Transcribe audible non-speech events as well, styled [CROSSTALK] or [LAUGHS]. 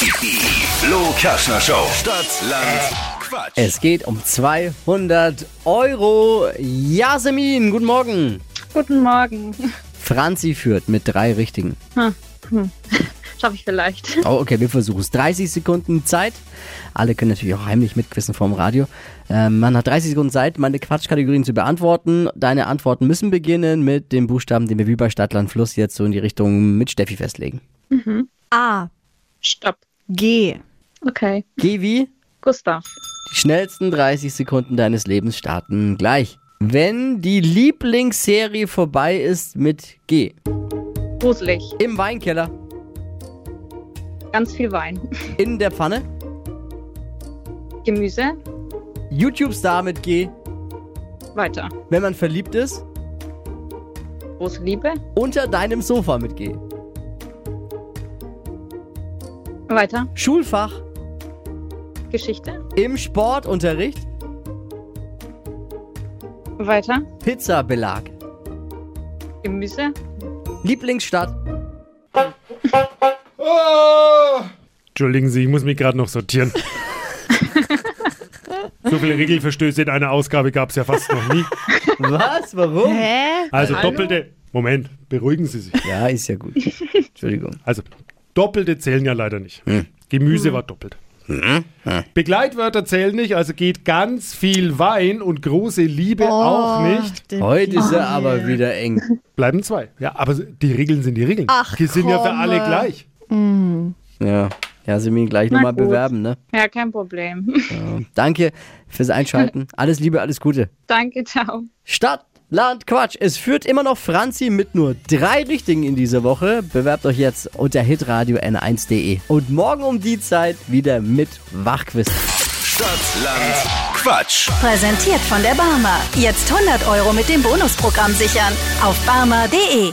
Die Flo Kaschner Show. Stadt, Land, Quatsch. Es geht um 200 Euro. Jasmin, guten Morgen. Guten Morgen. Franzi führt mit drei richtigen. [LAUGHS] Schaffe ich vielleicht. Oh, okay, wir versuchen es. 30 Sekunden Zeit. Alle können natürlich auch heimlich mitquissen vom Radio. Ähm, man hat 30 Sekunden Zeit, meine Quatschkategorien zu beantworten. Deine Antworten müssen beginnen mit dem Buchstaben, den wir wie bei Stadtland Fluss jetzt so in die Richtung mit Steffi festlegen. A. Stopp. G. Okay. Geh wie? Gustav. Die schnellsten 30 Sekunden deines Lebens starten gleich. Wenn die Lieblingsserie vorbei ist mit G. Gruselig. Im Weinkeller. Ganz viel Wein. In der Pfanne. Gemüse. YouTube-Star mit G. Weiter. Wenn man verliebt ist. Große Liebe. Unter deinem Sofa mit G. Weiter. Schulfach. Geschichte. Im Sportunterricht. Weiter. Pizzabelag. Gemüse. Lieblingsstadt. Entschuldigen Sie, ich muss mich gerade noch sortieren. [LAUGHS] so viele Regelverstöße in einer Ausgabe gab es ja fast noch nie. Was? Warum? Hä? Also doppelte. Moment, beruhigen Sie sich. Ja, ist ja gut. Entschuldigung. Also doppelte zählen ja leider nicht. Gemüse war doppelt. Begleitwörter zählen nicht, also geht ganz viel Wein und große Liebe auch nicht. Heute ist er aber wieder eng. Bleiben zwei. Ja, aber die Regeln sind die Regeln. Ach, die sind ja für alle gleich. Ja. Ja, sie mir gleich nochmal bewerben, ne? Ja, kein Problem. Ja. Danke fürs Einschalten. [LAUGHS] Alles Liebe, alles Gute. Danke, ciao. Stadt, Land, Quatsch. Es führt immer noch Franzi mit nur drei Richtigen in dieser Woche. Bewerbt euch jetzt unter hitradio n1.de. Und morgen um die Zeit wieder mit Wachquiz. Stadt, Land, Quatsch. Präsentiert von der Barmer. Jetzt 100 Euro mit dem Bonusprogramm sichern. Auf barmer.de.